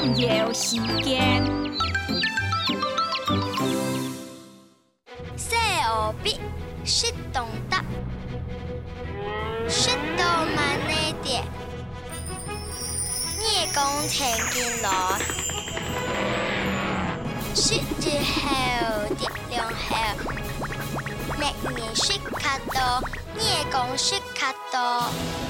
重要时间。四五笔，十栋答，十栋万里地，你讲天见来，十日后的两后，明年十卡多，你讲十卡多。